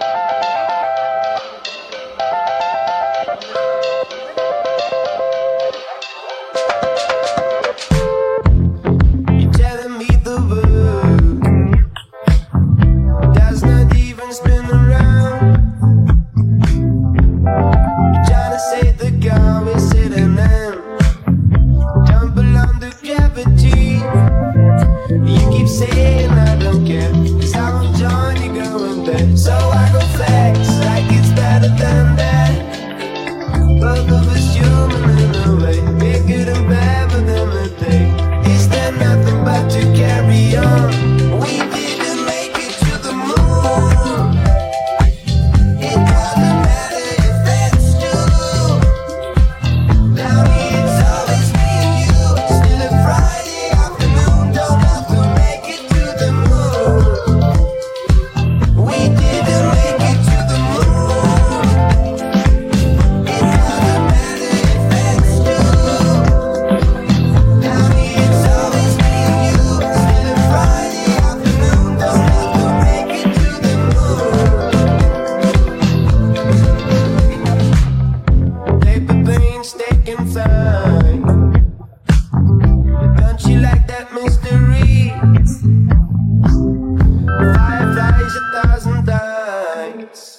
You're nights.